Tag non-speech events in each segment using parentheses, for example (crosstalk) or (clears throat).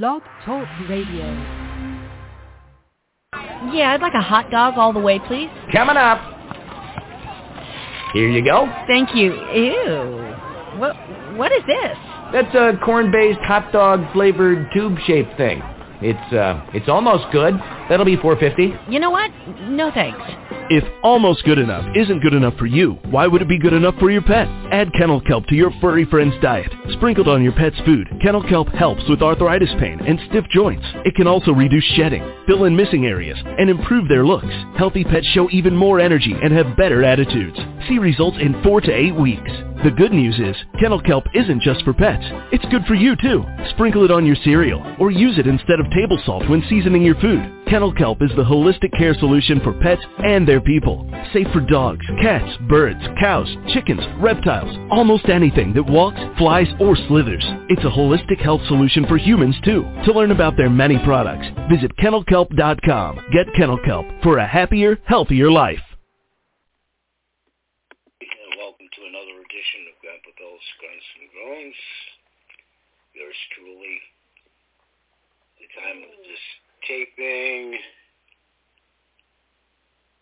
Blog Talk Radio. Yeah, I'd like a hot dog all the way, please. Coming up. Here you go. Thank you. Ew. What what is this? That's a corn-based hot dog flavored tube-shaped thing. It's uh it's almost good. That'll be 450. You know what? No thanks. If almost good enough isn't good enough for you, why would it be good enough for your pet? Add kennel kelp to your furry friend's diet. Sprinkled on your pet's food, kennel kelp helps with arthritis pain and stiff joints. It can also reduce shedding, fill in missing areas, and improve their looks. Healthy pets show even more energy and have better attitudes. See results in 4 to 8 weeks. The good news is, kennel kelp isn't just for pets. It's good for you too. Sprinkle it on your cereal or use it instead of table salt when seasoning your food. Kennel kelp is the holistic care solution for pets and their people. Safe for dogs, cats, birds, cows, chickens, reptiles, almost anything that walks, flies, or slithers. It's a holistic health solution for humans too. To learn about their many products, visit kennelkelp.com. Get Kennel Kelp for a happier, healthier life. And welcome to another edition of Grandpa Bill's Grunts and Groans. Yours truly. The time of this taping,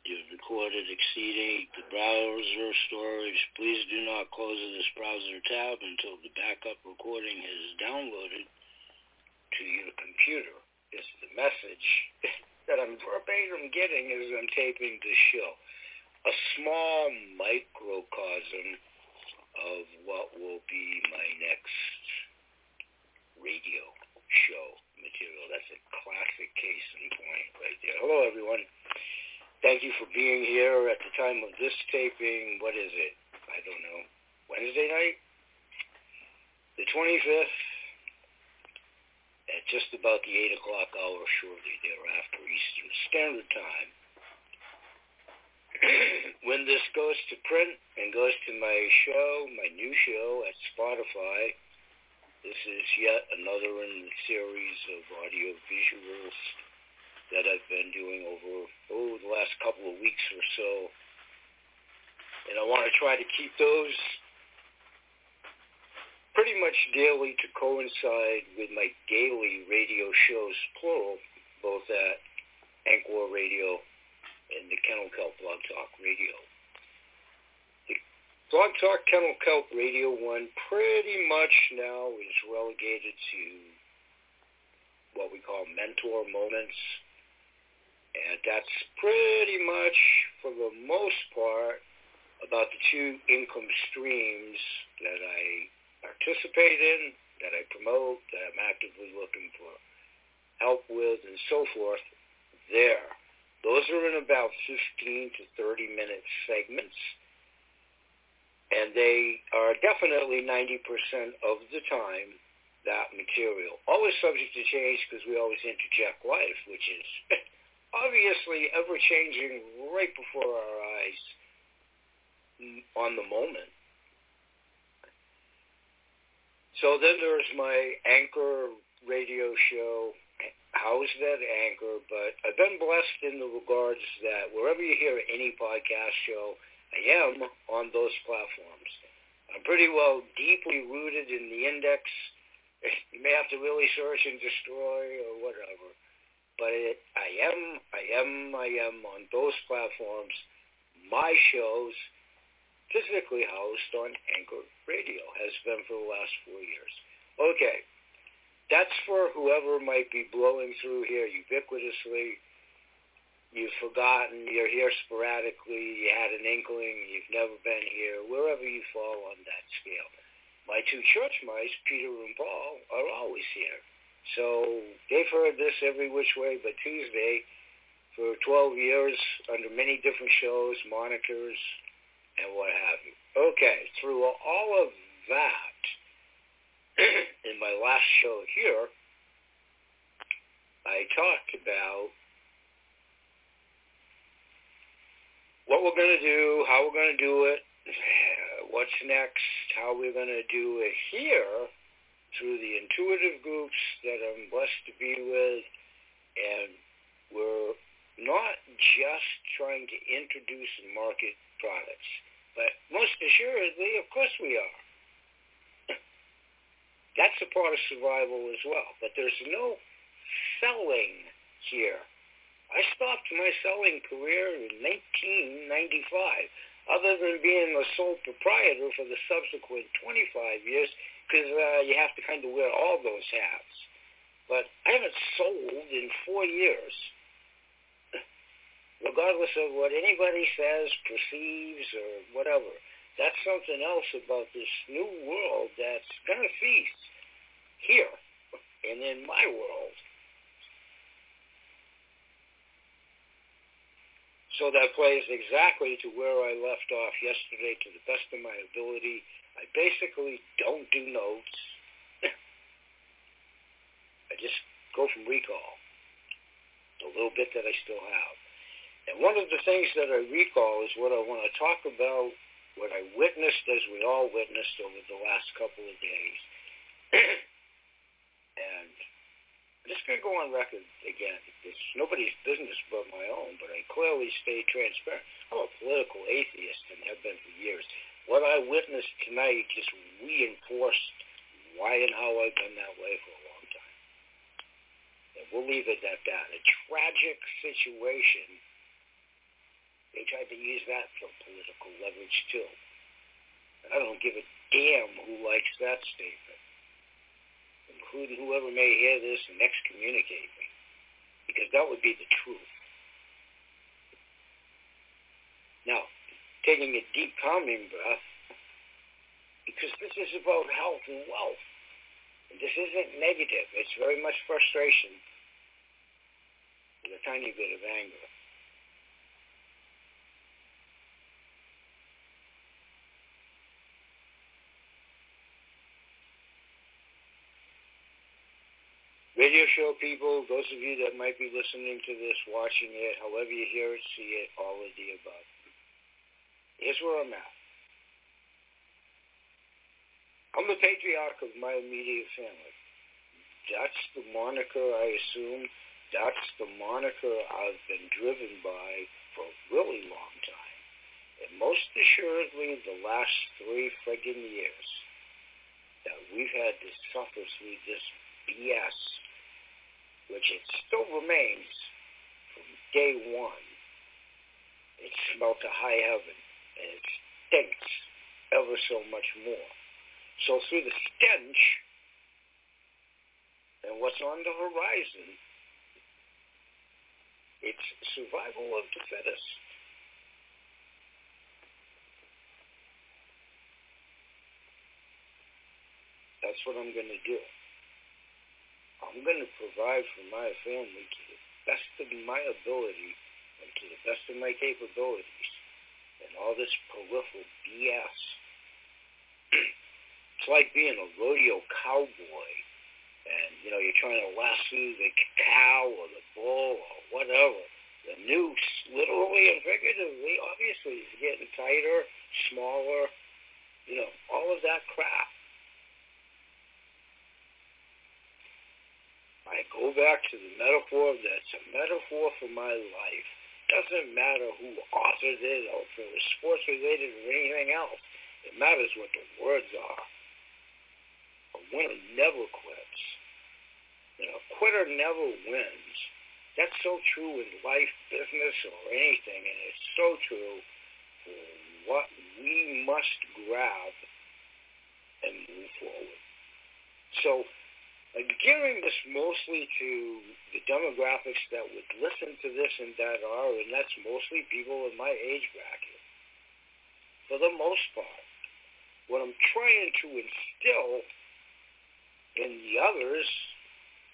you've recorded exceeding the browser storage. Please do not close this browser tab until the backup recording is downloaded to your computer. Is the message (laughs) that I'm verbatim getting as I'm taping this show a small microcosm of what will be my next radio show material. That's a classic case in point right there. Hello, everyone. Thank you for being here at the time of this taping. What is it? I don't know. Wednesday night? The 25th? At just about the 8 o'clock hour shortly thereafter Eastern Standard Time. (clears throat) when this goes to print and goes to my show, my new show at Spotify, this is yet another in the series of audio visuals that I've been doing over oh the last couple of weeks or so. And I want to try to keep those pretty much daily to coincide with my daily radio shows, plural, both at Anchor Radio and the Kennel Kelp Blog Talk Radio. Blog Talk Kennel Kelp Radio 1 pretty much now is relegated to what we call mentor moments. And that's pretty much, for the most part, about the two income streams that I participate in, that I promote, that I'm actively looking for help with, and so forth, there. Those are in about 15 to 30 minute segments. And they are definitely 90% of the time that material. Always subject to change because we always interject life, which is (laughs) obviously ever-changing right before our eyes on the moment. So then there's my Anchor radio show, How's that Anchor, but I've been blessed in the regards that wherever you hear any podcast show, I am on those platforms. I'm pretty well deeply rooted in the index. (laughs) You may have to really search and destroy or whatever. But it, I am, I am, I am on those platforms. My shows, physically housed on Anchor Radio, has been for the last four years. Okay, that's for whoever might be blowing through here ubiquitously. You've forgotten, you're here sporadically, you had an inkling, you've never been here, wherever you fall on that scale. My two church mice, Peter and Paul, are always here. So they've heard this every which way but Tuesday for 12 years under many different shows, monikers, and what have you. Okay, through all of that, (clears throat) in my last show here, I talked about what we're going to do, how we're going to do it, what's next, how we're going to do it here through the intuitive groups that I'm blessed to be with. And we're not just trying to introduce and market products, but most assuredly, of course we are. That's a part of survival as well. But there's no selling here. I stopped my selling career in 1995, other than being a sole proprietor for the subsequent 25 years, because uh, you have to kind of wear all those hats. But I haven't sold in four years (laughs) regardless of what anybody says, perceives, or whatever. That's something else about this new world that's going to feast here and in my world. So that plays exactly to where I left off yesterday to the best of my ability. I basically don't do notes. (laughs) I just go from recall, the little bit that I still have. And one of the things that I recall is what I want to talk about, what I witnessed as we all witnessed over the last couple of days. (clears throat) and I'm just going to go on record again. It's nobody's business but my own, but I clearly stay transparent. I'm a political atheist and have been for years. What I witnessed tonight just reinforced why and how I've been that way for a long time. And we'll leave it at that. A tragic situation they tried to use that for political leverage too. I don't give a damn who likes that statement, including whoever may hear this and excommunicate me, because that would be the truth. Now, taking a deep calming breath, because this is about health and wealth. This isn't negative. It's very much frustration with a tiny bit of anger. Radio show people, those of you that might be listening to this, watching it, however you hear it, see it, all of the above. Here's where I'm at. I'm the patriarch of my immediate family. That's the moniker I assume. That's the moniker I've been driven by for a really long time. And most assuredly the last three friggin' years that we've had to suffer through this BS which it still remains from day one. It smelt to high heaven, and it stinks ever so much more. So through the stench and what's on the horizon, it's survival of the fittest. That's what I'm going to do. I'm going to provide for my family to the best of my ability and to the best of my capabilities. And all this peripheral BS. (clears throat) it's like being a rodeo cowboy and, you know, you're trying to lasso the cow or the bull or whatever. The noose, literally and figuratively, obviously, is getting tighter, smaller, you know, all of that crap. Go back to the metaphor that's a metaphor for my life. Doesn't matter who authored it or if it was sports related or anything else. It matters what the words are. A winner never quits. You know, a quitter never wins. That's so true in life, business, or anything, and it's so true for what we must grab and move forward. So uh, gearing this mostly to the demographics that would listen to this and that are, and that's mostly people in my age bracket. For the most part, what I'm trying to instill in the others,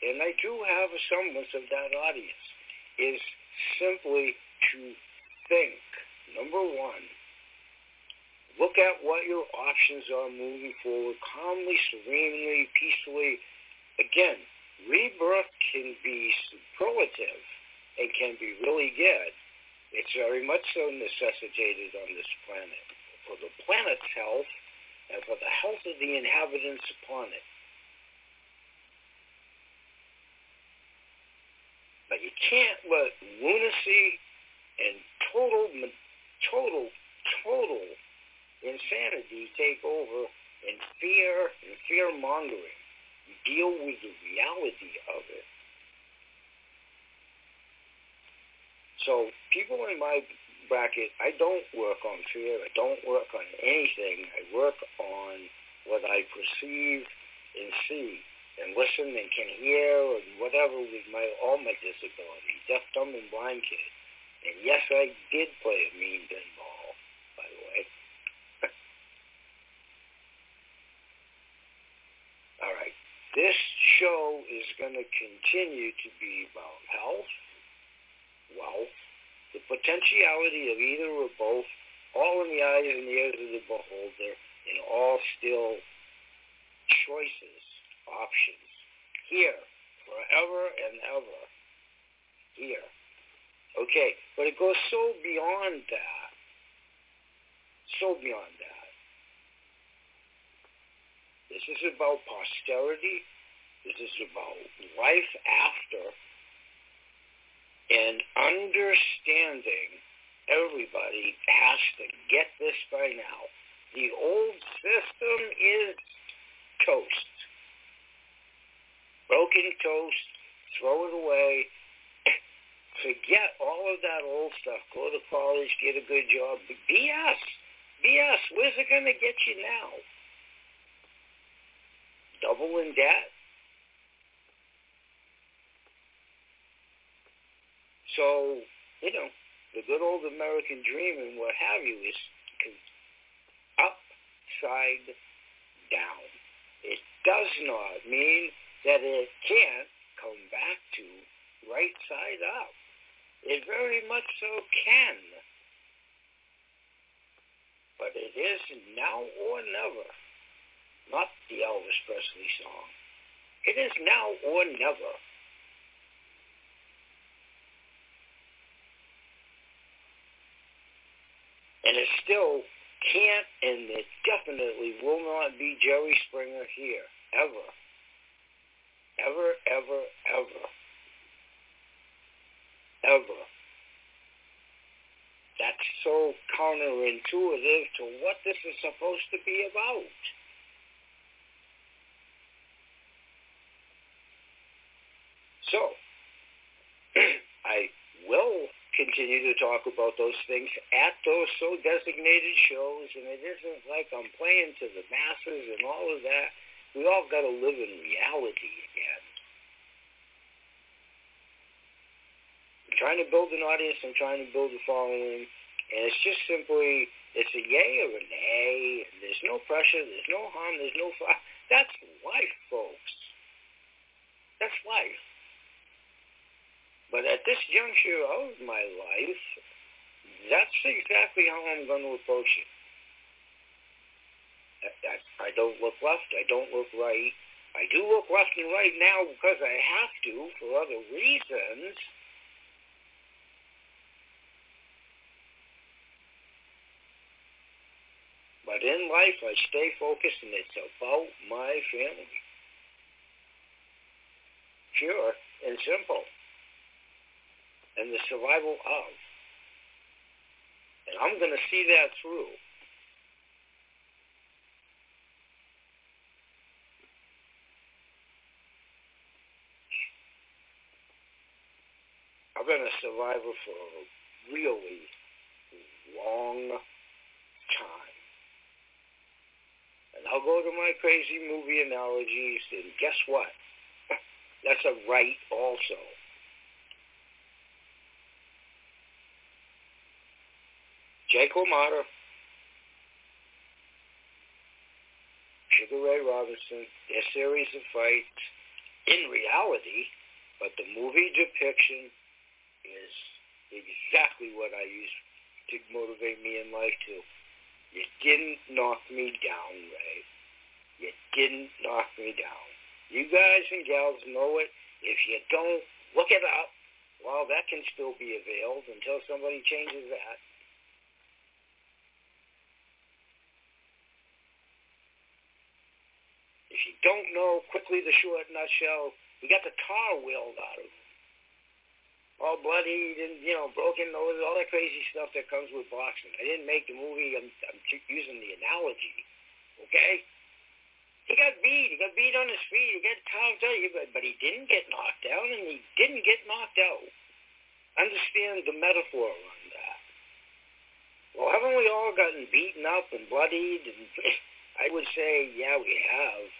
and I do have a semblance of that audience, is simply to think, number one, look at what your options are moving forward calmly, serenely, peacefully, again, rebirth can be superlative and can be really good. It's very much so necessitated on this planet for the planet's health and for the health of the inhabitants upon it. But you can't let lunacy and total, total, total insanity take over and fear and fear mongering deal with the reality of it. So people in my bracket, I don't work on fear. I don't work on anything. I work on what I perceive and see and listen and can hear and whatever with my all my disabilities, deaf, dumb, and blind kid. And yes, I did play a mean pinball, by the way. all right. This show is going to continue to be about health, wealth, the potentiality of either or both, all in the eyes and ears of the beholder, and all still choices, options, here, forever and ever, here. Okay, but it goes so beyond that, so beyond that. This is about posterity. This is about life after and understanding everybody has to get this by now. The old system is toast. Broken toast, throw it away. (coughs) Forget all of that old stuff. Go to college, get a good job. BS. BS. Where's it going to get you now? Double in debt? So, you know, the good old American dream and what have you is upside down. It does not mean that it can't come back to right side up. It very much so can. But it is now or never. Not the Elvis Presley song. It is now or never. And it still can't and it definitely will not be Jerry Springer here. Ever. Ever, ever, ever. Ever. That's so counterintuitive to what this is supposed to be about. So, (clears throat) I will continue to talk about those things at those so designated shows, and it isn't like I'm playing to the masses and all of that. We all got to live in reality again. I'm trying to build an audience. I'm trying to build a following, and it's just simply it's a yay or a nay. There's no pressure. There's no harm. There's no fire. (laughs) That's life, folks. That's life. But at this juncture of my life, that's exactly how I'm going to approach it. I, don't look left. I don't look right. I do look left and right now because I have to for other reasons. But in life, I stay focused, and it's about my family. Pure and simple and the survival of. And I'm going to see that through. I've been a survivor for a really long time. And I'll go to my crazy movie analogies, and guess what? (laughs) That's a right also. Jake LaMotta, Sugar Ray Robinson, their series of fights in reality, but the movie depiction is exactly what I use to motivate me in life too. You didn't knock me down, Ray. You didn't knock me down. You guys and gals know it. If you don't, look it up. Well, that can still be availed until somebody changes that. If you don't know quickly the short nutshell, he got the tar wheeled out of him. All bloodied and, you know, broken nose, all that crazy stuff that comes with boxing. I didn't make the movie. I'm, I'm using the analogy, okay? He got beat. He got beat on his feet. He got carved out, but he didn't get knocked down, and he didn't get knocked out. Understand the metaphor on that. Well, haven't we all gotten beaten up and bloodied? And (laughs) I would say, yeah, we have.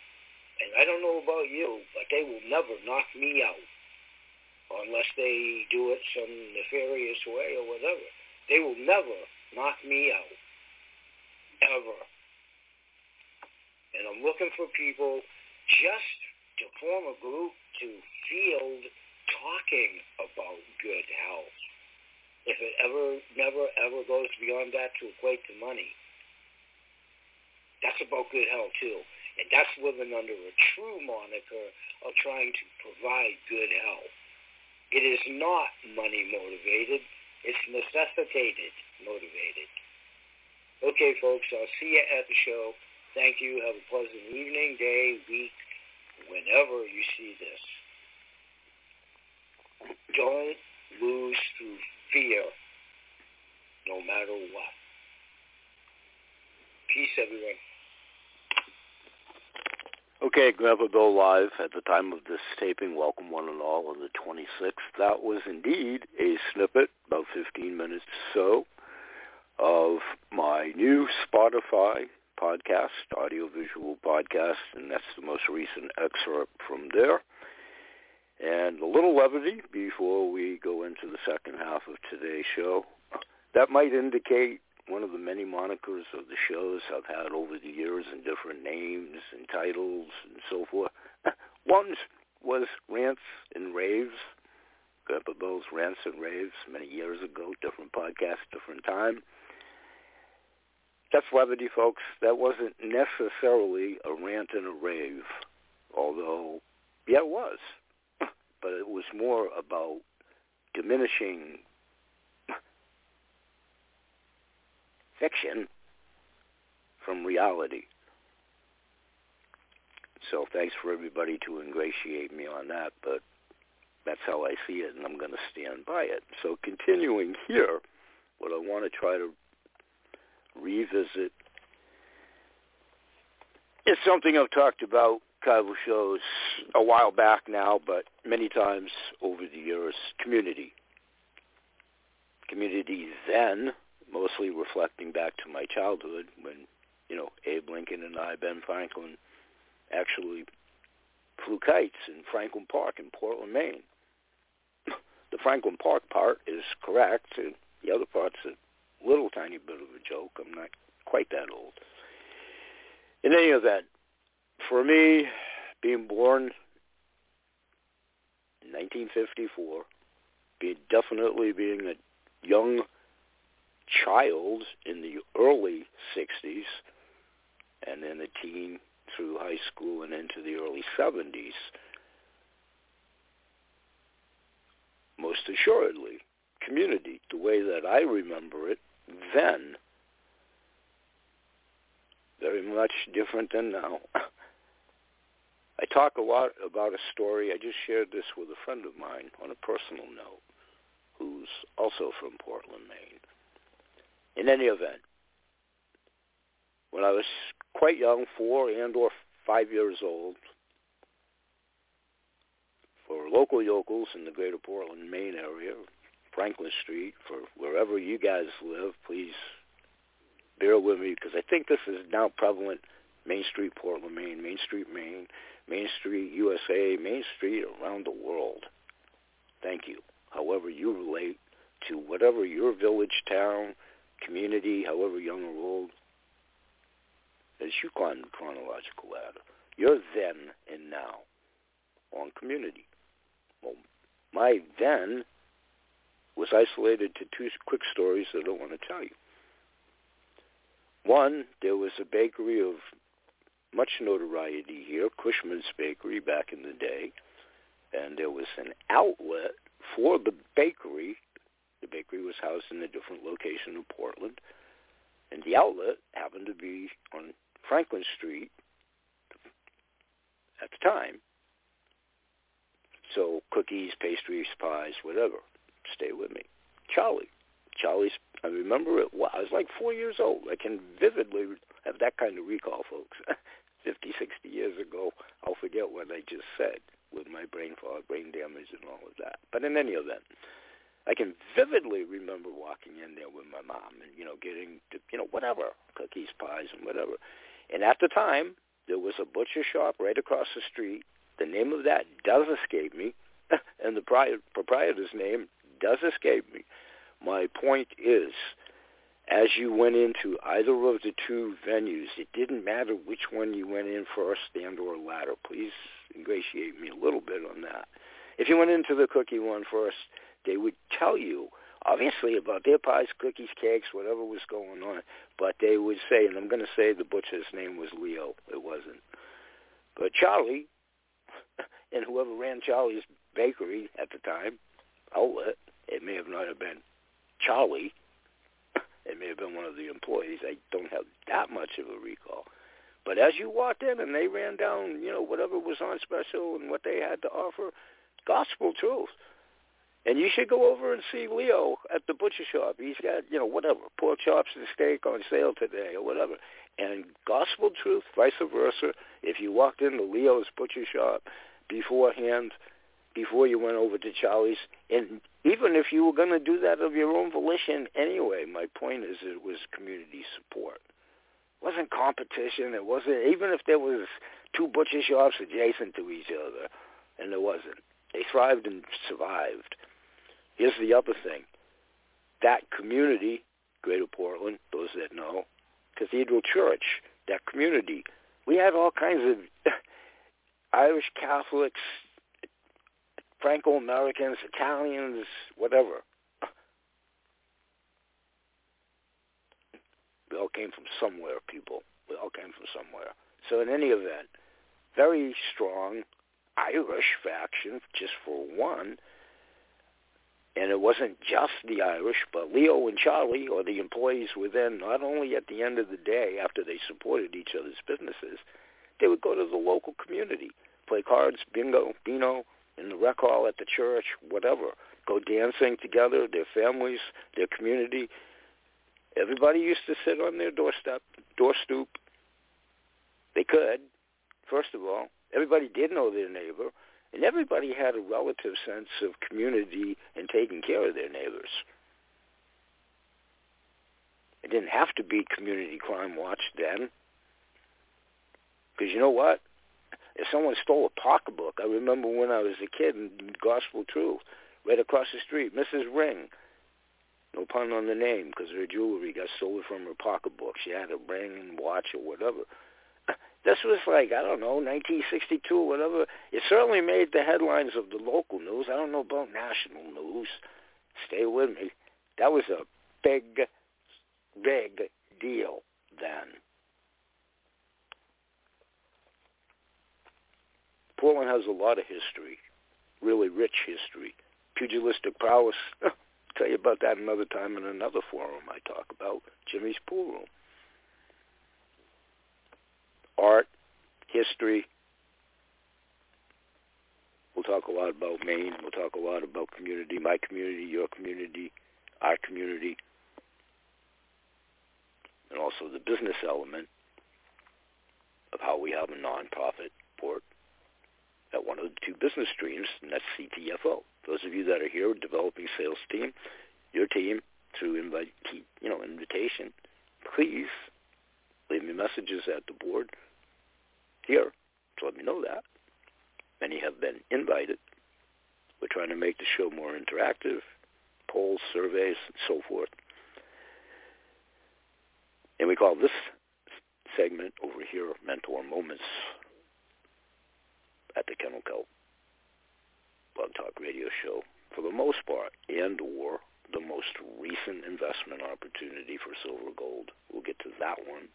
And I don't know about you, but they will never knock me out unless they do it some nefarious way or whatever. They will never knock me out. Ever. And I'm looking for people just to form a group to field talking about good health. If it ever, never, ever goes beyond that to equate to money, that's about good health too. And that's living under a true moniker of trying to provide good health. It is not money motivated. It's necessitated motivated. Okay, folks, I'll see you at the show. Thank you. Have a pleasant evening, day, week, whenever you see this. Don't lose through fear, no matter what. Peace, everyone. Okay, Grandpa Bill Live at the time of this taping. Welcome one and all on the 26th. That was indeed a snippet, about 15 minutes or so, of my new Spotify podcast, audiovisual podcast, and that's the most recent excerpt from there. And a little levity before we go into the second half of today's show. That might indicate one of the many monikers of the shows I've had over the years and different names and titles and so forth. (laughs) One was Rants and Raves, Grandpa Bill's Rants and Raves many years ago, different podcast, different time. That's levity, folks. That wasn't necessarily a rant and a rave, although, yeah, it was. (laughs) But it was more about diminishing fiction from reality. So thanks for everybody to ingratiate me on that, but that's how I see it, and I'm going to stand by it. So continuing here, what I want to try to revisit is something I've talked about Kaivo shows a while back now, but many times over the years, community. Community then mostly reflecting back to my childhood when, you know, Abe Lincoln and I, Ben Franklin, actually flew kites in Franklin Park in Portland, Maine. (laughs) the Franklin Park part is correct, and the other part's a little tiny bit of a joke. I'm not quite that old. In any event, for me, being born in 1954, be definitely being a young child in the early 60s and then the teen through high school and into the early 70s. Most assuredly, community, the way that I remember it then, very much different than now. (laughs) I talk a lot about a story. I just shared this with a friend of mine on a personal note who's also from Portland, Maine. In any event, when I was quite young, four and or five years old, for local yokels in the greater Portland, Maine area, Franklin Street, for wherever you guys live, please bear with me because I think this is now prevalent. Main Street, Portland, Maine, Main Street, Maine, Main Street, USA, Main Street around the world. Thank you. However you relate to whatever your village, town, community, however young or old, as you climb the chronological ladder, you're then and now on community. Well, my then was isolated to two quick stories that I want to tell you. One, there was a bakery of much notoriety here, Cushman's Bakery back in the day, and there was an outlet for the bakery the bakery was housed in a different location in Portland, and the outlet happened to be on Franklin Street at the time. So cookies, pastries, pies, whatever. Stay with me. Charlie. Charlie's, I remember it, I was like four years old. I can vividly have that kind of recall, folks. (laughs) 50, 60 years ago, I'll forget what I just said with my brain fog, brain damage, and all of that. But in any event, I can vividly remember walking in there with my mom and, you know, getting, to, you know, whatever, cookies, pies, and whatever. And at the time, there was a butcher shop right across the street. The name of that does escape me, (laughs) and the proprietor's name does escape me. My point is, as you went into either of the two venues, it didn't matter which one you went in first and or latter. Please ingratiate me a little bit on that. If you went into the cookie one first, they would tell you obviously about their pies, cookies, cakes, whatever was going on. But they would say, and I'm going to say the butcher's name was Leo. It wasn't. But Charlie, (laughs) and whoever ran Charlie's bakery at the time, outlet, it may have not have been Charlie. (laughs) It may have been one of the employees. I don't have that much of a recall. But as you walked in and they ran down, you know, whatever was on special and what they had to offer, gospel truth. And you should go over and see Leo at the butcher shop. He's got, you know, whatever, pork chops and steak on sale today or whatever. And gospel truth, vice versa, if you walked into Leo's butcher shop beforehand, before you went over to Charlie's, and even if you were going to do that of your own volition anyway, my point is it was community support. It wasn't competition. It wasn't, even if there was two butcher shops adjacent to each other, and there wasn't. They thrived and survived. Here's the other thing. That community, Greater Portland, those that know, Cathedral Church, that community, we had all kinds of (laughs) Irish Catholics, Franco-Americans, Italians, whatever. We all came from somewhere, people. We all came from somewhere. So in any event, very strong Irish faction, just for one, and it wasn't just the Irish, but Leo and Charlie, or the employees within, not only at the end of the day after they supported each other's businesses, they would go to the local community, play cards, bingo, bino, in the rec hall at the church, whatever. Go dancing together, their families, their community. Everybody used to sit on their doorstep, door stoop. They could, first of all. Everybody did know their neighbor. And everybody had a relative sense of community and taking care of their neighbors. It didn't have to be Community Crime Watch then. Because you know what? If someone stole a pocketbook, I remember when I was a kid in Gospel Truth, right across the street, Mrs. Ring, no pun on the name, because her jewelry got stolen from her pocketbook. She had a ring and watch or whatever. This was like, I don't know, 1962 or whatever. It certainly made the headlines of the local news. I don't know about national news. Stay with me. That was a big, big deal then. Portland has a lot of history, really rich history. Pugilistic prowess. (laughs) tell you about that another time in another forum I talk about, Jimmy's Pool Room art, history. We'll talk a lot about Maine. We'll talk a lot about community, my community, your community, our community, and also the business element of how we have a nonprofit port at one of the two business streams, and that's CTFO. Those of you that are here, developing sales team, your team through invite, you know, invitation, please leave me messages at the board here to let me know that. Many have been invited. We're trying to make the show more interactive, polls, surveys, and so forth. And we call this segment over here Mentor Moments at the Kennel Kelp Blog Talk Radio Show for the most part and or the most recent investment opportunity for silver gold. We'll get to that one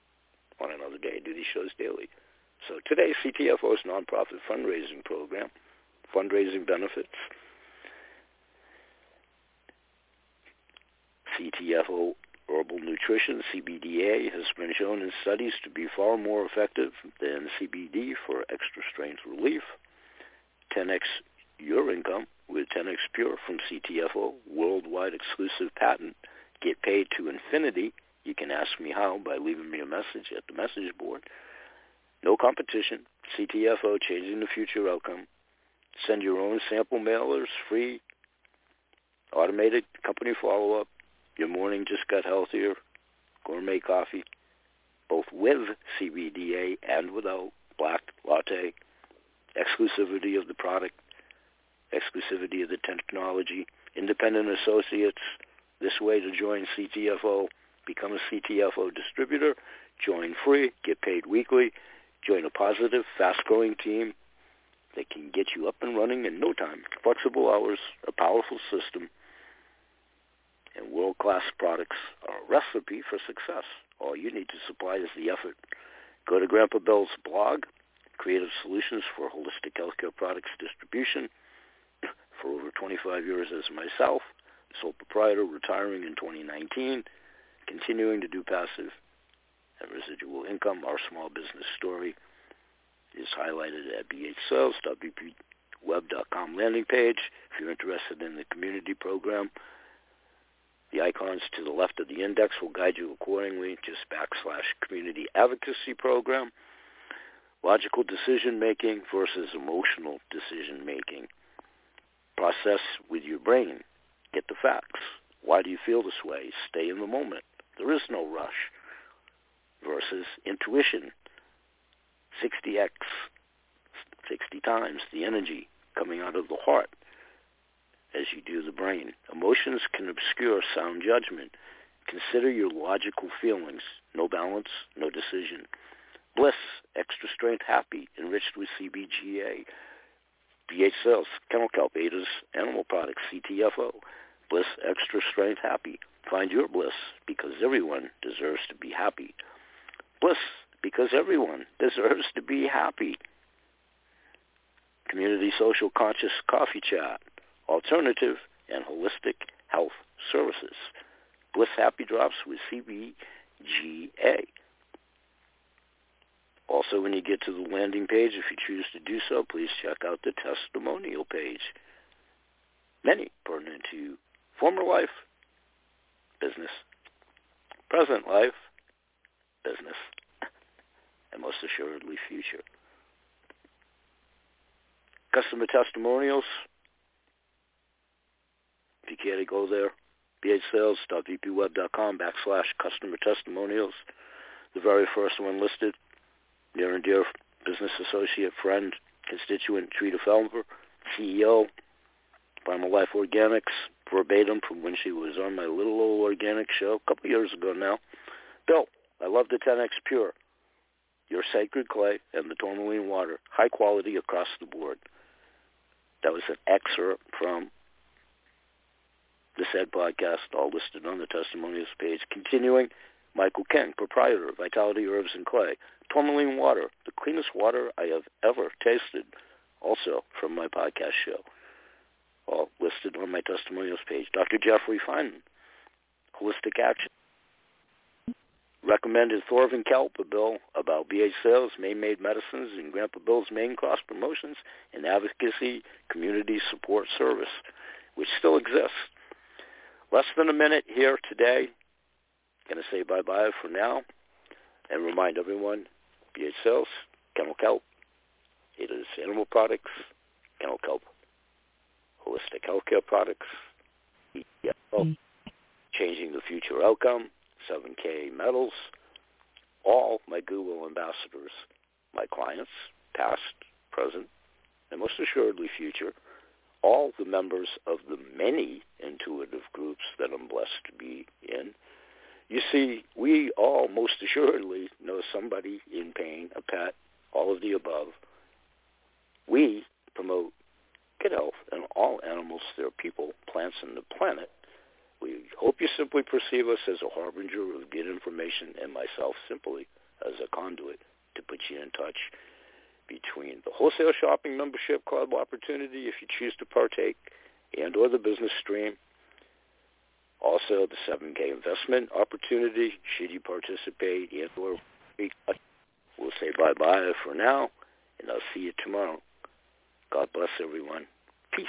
on another day. I do these shows daily. So today, CTFO's nonprofit fundraising program, fundraising benefits, CTFO herbal nutrition, CBDA, has been shown in studies to be far more effective than CBD for extra strength relief. 10x your income with 10x Pure from CTFO, worldwide exclusive patent. Get paid to infinity. You can ask me how by leaving me a message at the message board No competition. CTFO, changing the future outcome. Send your own sample mailers, free, automated company follow-up. Your morning just got healthier. Gourmet coffee, both with CBDA and without. Black latte. Exclusivity of the product. Exclusivity of the technology. Independent associates. This way to join CTFO. Become a CTFO distributor. Join free. Get paid weekly. Join a positive, fast-growing team that can get you up and running in no time. Flexible hours, a powerful system, and world-class products are a recipe for success. All you need to supply is the effort. Go to Grandpa Bill's blog, Creative Solutions for Holistic Healthcare Products Distribution. (clears throat) For over 25 years as myself, sole proprietor, retiring in 2019, continuing to do passive and residual income. Our small business story is highlighted at bhsales.bpweb.com landing page. If you're interested in the community program, the icons to the left of the index will guide you accordingly. Just backslash community advocacy program. Logical decision making versus emotional decision making. Process with your brain. Get the facts. Why do you feel this way? Stay in the moment. There is no rush. Versus intuition. 60x, 60 times the energy coming out of the heart as you do the brain. Emotions can obscure sound judgment. Consider your logical feelings. No balance, no decision. Bliss, extra strength, happy, enriched with CBGA. BH sales, kennel Ada's animal products, CTFO. Bliss, extra strength, happy. Find your bliss because everyone deserves to be happy. Bliss, because everyone deserves to be happy. Community social conscious coffee chat alternative, and holistic health services. Bliss Happy Drops with CBGA. Also, when you get to the landing page, if you choose to do so, please check out the testimonial page. Many pertinent to former life, business, present life, business, (laughs) and most assuredly future. Customer testimonials, if you care to go there, bhsales.bpweb.com backslash customer testimonials. The very first one listed, near and dear business associate, friend, constituent, Trina Felber, CEO, Primal Life Organics, verbatim from when she was on my little old organic show a couple years ago now. Bill, I love the 10X Pure, your sacred clay, and the tourmaline water, high quality across the board. That was an excerpt from the said podcast, all listed on the testimonials page. Continuing, Michael King, proprietor of Vitality Herbs and Clay. Tourmaline water, the cleanest water I have ever tasted, also from my podcast show. All listed on my testimonials page. Dr. Jeffrey Feynman, Holistic Action. Recommended Thorvin Kelp, a bill about BH sales, Maine-made medicines, and Grandpa Bill's main cross promotions and advocacy community support service, which still exists. Less than a minute here today. Going to say bye-bye for now and remind everyone, BH Sales, Kennel Kelp, it is animal products, Kennel Kelp, holistic healthcare products, EFO, mm-hmm. changing the future outcome, 7K metals, all my Google ambassadors, my clients, past, present, and most assuredly future, all the members of the many intuitive groups that I'm blessed to be in. You see, we all most assuredly know somebody in pain, a pet, all of the above. We promote good health in all animals, their people, plants, and the planet. We hope you simply perceive us as a harbinger of good information and myself simply as a conduit to put you in touch between the wholesale shopping membership club opportunity if you choose to partake and or the business stream. Also the 7K investment opportunity should you participate and or we'll say bye-bye for now and I'll see you tomorrow. God bless everyone. Peace.